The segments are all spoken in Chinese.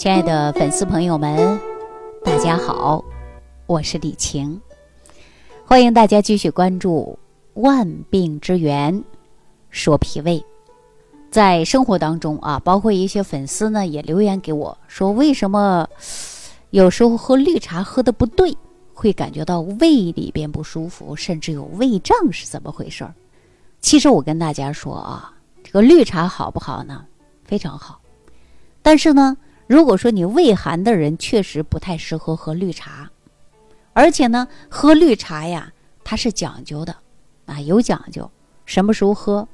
亲爱的粉丝朋友们，大家好，我是李晴，欢迎大家继续关注《万病之源说脾胃》。在生活当中啊，包括一些粉丝呢也留言给我说，为什么有时候喝绿茶喝的不对，会感觉到胃里边不舒服，甚至有胃胀，是怎么回事儿？其实我跟大家说啊，这个绿茶好不好呢？非常好，但是呢，如果说你胃寒的人，确实不太适合喝绿茶，而且呢，喝绿茶呀，它是讲究的啊，有讲究，什么时候喝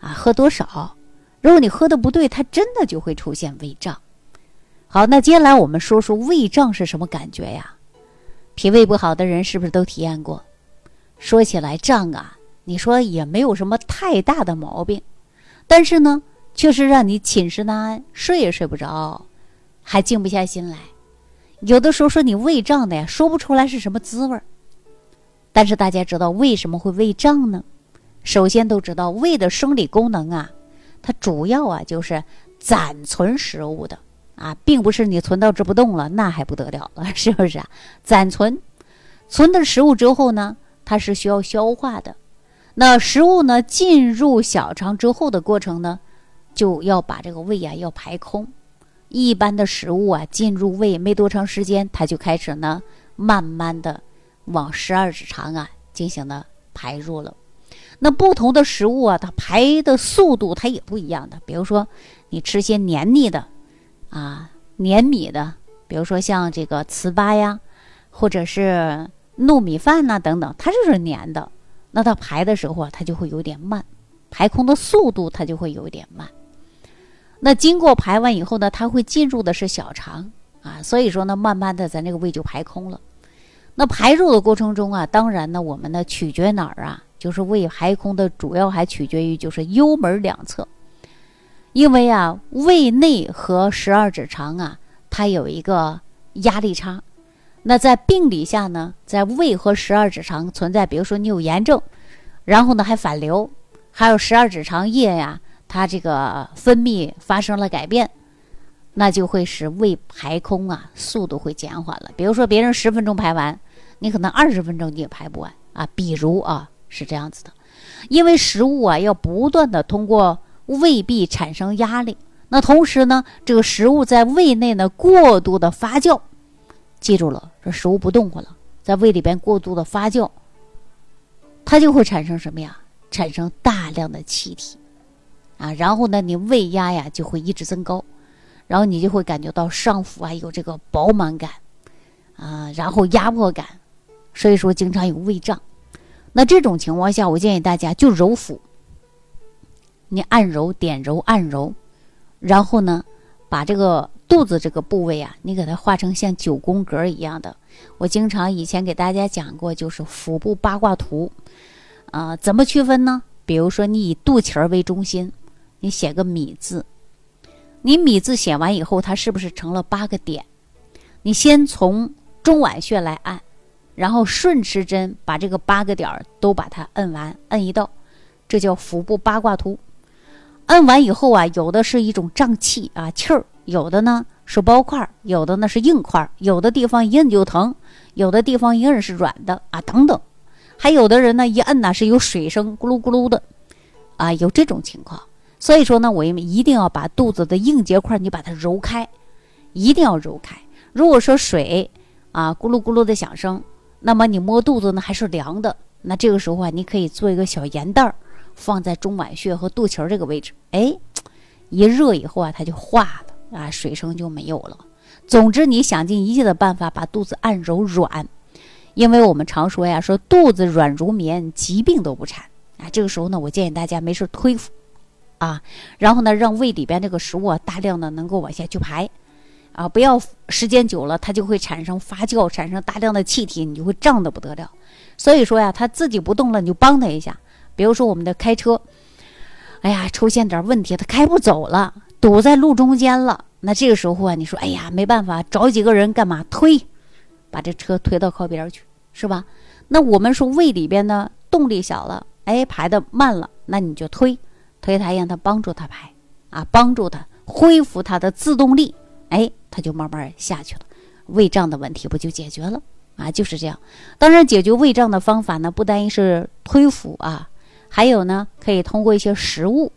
啊，喝多少？如果你喝的不对，它真的就会出现胃胀。好，那接下来我们说说胃胀是什么感觉呀？脾胃不好的人是不是都体验过？说起来胀啊。你说也没有什么太大的毛病，但是呢，却是让你寝食难安，睡也睡不着，还静不下心来。有的时候说你胃胀的呀，说不出来是什么滋味儿。但是大家知道为什么会胃胀呢？首先都知道胃的生理功能啊，它主要啊就是暂存食物的啊，并不是你存到这不动了，那还不得了了，是不是啊？暂存，存的食物之后呢，它是需要消化的。那食物呢进入小肠之后的过程呢，就要把这个胃啊要排空。一般的食物啊进入胃没多长时间，它就开始呢慢慢的往十二指肠啊进行了排入了。那不同的食物啊，它排的速度它也不一样的。比如说你吃些黏腻的啊黏米的，比如说像这个糍粑呀，或者是糯米饭呐等等，它就是黏的。那它排的时候啊，它就会有点慢，排空的速度它就会有点慢。那经过排完以后呢，它会进入的是小肠啊，所以说呢，慢慢的咱这个胃就排空了。那排入的过程中啊，当然呢，我们呢取决哪儿啊？就是胃排空的主要还取决于就是幽门两侧，因为啊，胃内和十二指肠啊，它有一个压力差。那在病理下呢，在胃和十二指肠存在，比如说你有炎症，然后呢还反流，还有十二指肠液呀，它这个分泌发生了改变，那就会使胃排空啊，速度会减缓了。比如说别人十分钟排完，你可能二十分钟你也排不完啊。比如啊是这样子的，因为食物啊要不断的通过胃壁产生压力，那同时呢，这个食物在胃内呢过度的发酵。记住了，这食物不动活了，在胃里边过度的发酵，它就会产生什么呀？产生大量的气体，啊，然后呢，你胃压呀就会一直增高，然后你就会感觉到上腹啊有这个饱满感，啊，然后压迫感，所以说经常有胃胀。那这种情况下，我建议大家就揉腹，你按揉、点揉、按揉，然后呢，把这个。肚子这个部位啊，你给它画成像九宫格一样的。我经常以前给大家讲过，就是腹部八卦图。啊，怎么区分呢？比如说，你以肚脐儿为中心，你写个米字。你米字写完以后，它是不是成了八个点？你先从中脘穴来按，然后顺时针把这个八个点儿都把它摁完，摁一道，这叫腹部八卦图。摁完以后啊，有的是一种胀气啊，气儿。有的呢是包块，有的呢是硬块，有的地方一摁就疼，有的地方一摁是软的啊，等等。还有的人呢一摁呢是有水声，咕噜咕噜的，啊，有这种情况。所以说呢，我们一定要把肚子的硬结块你把它揉开，一定要揉开。如果说水啊咕噜咕噜的响声，那么你摸肚子呢还是凉的，那这个时候啊，你可以做一个小盐袋儿，放在中脘穴和肚脐这个位置，哎，一热以后啊，它就化了。啊，水声就没有了。总之，你想尽一切的办法把肚子按揉软，因为我们常说呀，说肚子软如棉，疾病都不产啊。这个时候呢，我建议大家没事推腹啊，然后呢，让胃里边这个食物啊大量的能够往下去排啊，不要时间久了，它就会产生发酵，产生大量的气体，你就会胀得不得了。所以说呀，它自己不动了，你就帮他一下。比如说我们的开车，哎呀，出现点问题，它开不走了。堵在路中间了，那这个时候啊，你说，哎呀，没办法，找几个人干嘛？推，把这车推到靠边去，是吧？那我们说胃里边呢动力小了，哎，排的慢了，那你就推，推它，让它帮助它排，啊，帮助它恢复它的自动力，哎，它就慢慢下去了，胃胀的问题不就解决了啊？就是这样。当然，解决胃胀的方法呢，不单一是推腹啊，还有呢，可以通过一些食物，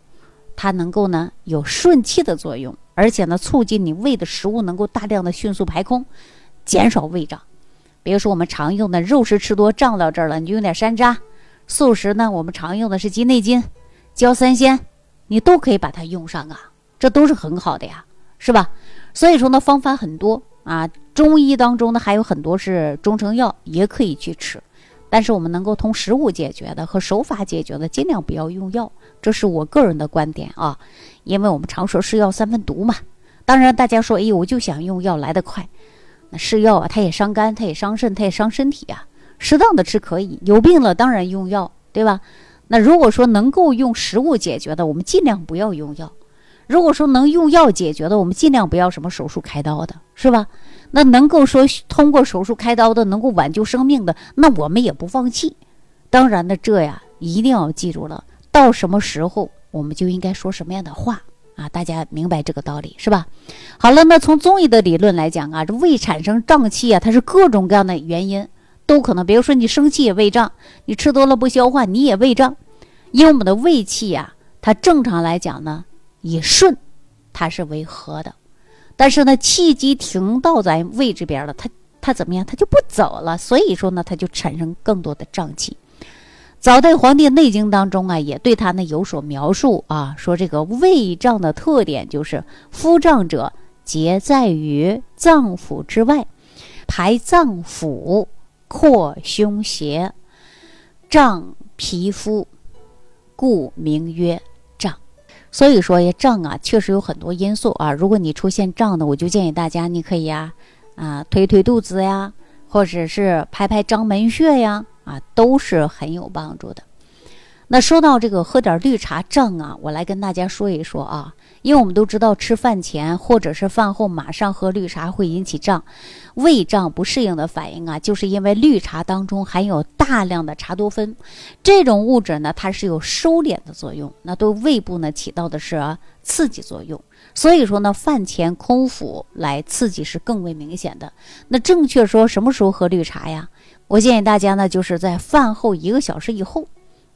它能够呢有顺气的作用，而且呢，促进你胃的食物能够大量的迅速排空，减少胃胀。比如说我们常用的肉食吃多胀到这儿了，你就用点山楂；素食呢，我们常用的是鸡内金、焦三仙，你都可以把它用上啊，这都是很好的呀，是吧？所以说呢，方法很多啊。中医当中呢，还有很多是中成药，也可以去吃。但是我们能够通食物解决的和手法解决的，尽量不要用药，这是我个人的观点啊。因为我们常说是药三分毒嘛。当然，大家说，哎，我就想用药来得快。那是药啊，它也伤肝，它也伤肾，它也伤身体啊。适当的吃可以，有病了当然用药，对吧？那如果说能够用食物解决的，我们尽量不要用药；如果说能用药解决的，我们尽量不要什么手术开刀的，是吧？那能够说通过手术开刀的，能够挽救生命的，那我们也不放弃。当然呢，这呀一定要记住了，到什么时候我们就应该说什么样的话。啊，大家明白这个道理是吧？好了，那从中医的理论来讲啊，这胃产生胀气啊，它是各种各样的原因都可能。比如说你生气也胃胀，你吃多了不消化你也胃胀。因为我们的胃气呀，它正常来讲呢，以顺它是为和的，但是呢，气机停到咱胃这边了，它它怎么样？它就不走了，所以说呢，它就产生更多的胀气。早在《黄帝内经》当中啊，也对它呢有所描述啊，说这个胃胀的特点就是腹胀者，结在于脏腑之外，排脏腑，扩胸胁，胀皮肤，故名曰胀。所以说呀，胀啊，确实有很多因素啊。如果你出现胀的，我就建议大家，你可以呀，啊，推推肚子呀，或者是拍拍章门穴呀。啊，都是很有帮助的。那说到这个喝点绿茶胀啊，我来跟大家说一说啊。因为我们都知道，吃饭前或者是饭后马上喝绿茶会引起胀、胃胀不适应的反应啊，就是因为绿茶当中含有大量的茶多酚，这种物质呢，它是有收敛的作用，那对胃部呢起到的是刺激作用。所以说呢，饭前空腹来刺激是更为明显的。那正确说什么时候喝绿茶呀？我建议大家呢，就是在饭后一个小时以后，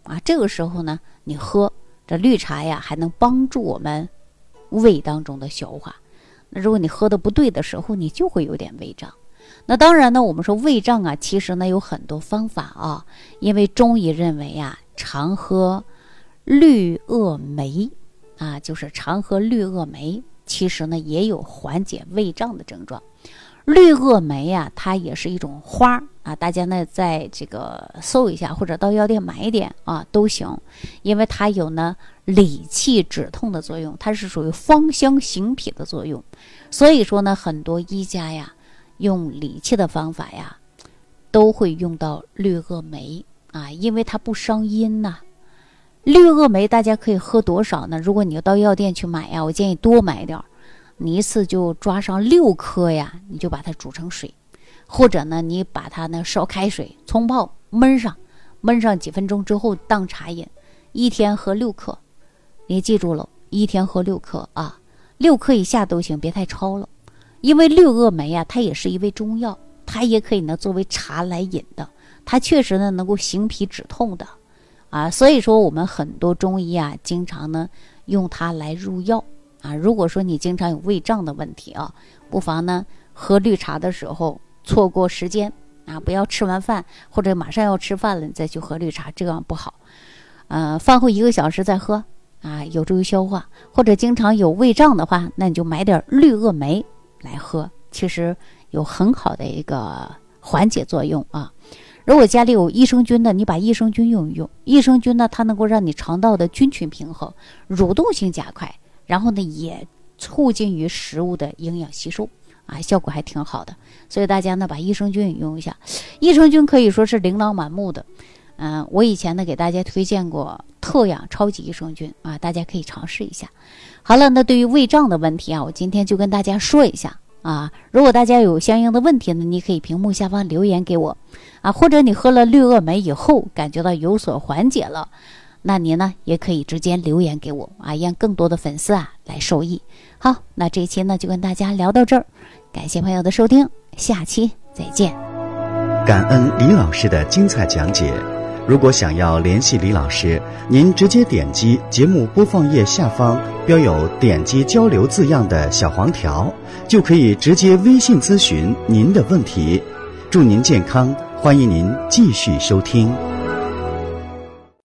啊，这个时候呢，你喝这绿茶呀，还能帮助我们胃当中的消化。那如果你喝的不对的时候，你就会有点胃胀。那当然呢，我们说胃胀啊，其实呢有很多方法啊，因为中医认为呀，常喝绿萼梅啊，就是常喝绿萼梅，其实呢也有缓解胃胀的症状。绿萼梅呀，它也是一种花啊，大家呢在这个搜一下，或者到药店买一点啊都行，因为它有呢理气止痛的作用，它是属于芳香行脾的作用，所以说呢，很多医家呀用理气的方法呀，都会用到绿萼梅啊，因为它不伤阴呐。绿萼梅大家可以喝多少呢？如果你要到药店去买呀，我建议多买点儿。你一次就抓上六颗呀，你就把它煮成水，或者呢，你把它呢烧开水冲泡焖上，焖上几分钟之后当茶饮，一天喝六克。你记住了，一天喝六克啊，六克以下都行，别太超了。因为六萼梅呀，它也是一味中药，它也可以呢作为茶来饮的，它确实呢能够行脾止痛的，啊，所以说我们很多中医啊，经常呢用它来入药。啊，如果说你经常有胃胀的问题啊，不妨呢喝绿茶的时候错过时间啊，不要吃完饭或者马上要吃饭了你再去喝绿茶，这样不好。呃，饭后一个小时再喝啊，有助于消化。或者经常有胃胀的话，那你就买点绿萼梅来喝，其实有很好的一个缓解作用啊。如果家里有益生菌的，你把益生菌用一用，益生菌呢它能够让你肠道的菌群平衡，蠕动性加快。然后呢，也促进于食物的营养吸收啊，效果还挺好的。所以大家呢，把益生菌也用一下。益生菌可以说是琳琅满目的。嗯，我以前呢给大家推荐过特养超级益生菌啊，大家可以尝试一下。好了，那对于胃胀的问题啊，我今天就跟大家说一下啊。如果大家有相应的问题呢，你可以屏幕下方留言给我啊，或者你喝了绿萼梅以后感觉到有所缓解了。那您呢也可以直接留言给我啊，让更多的粉丝啊来受益。好，那这一期呢就跟大家聊到这儿，感谢朋友的收听，下期再见。感恩李老师的精彩讲解。如果想要联系李老师，您直接点击节目播放页下方标有“点击交流”字样的小黄条，就可以直接微信咨询您的问题。祝您健康，欢迎您继续收听。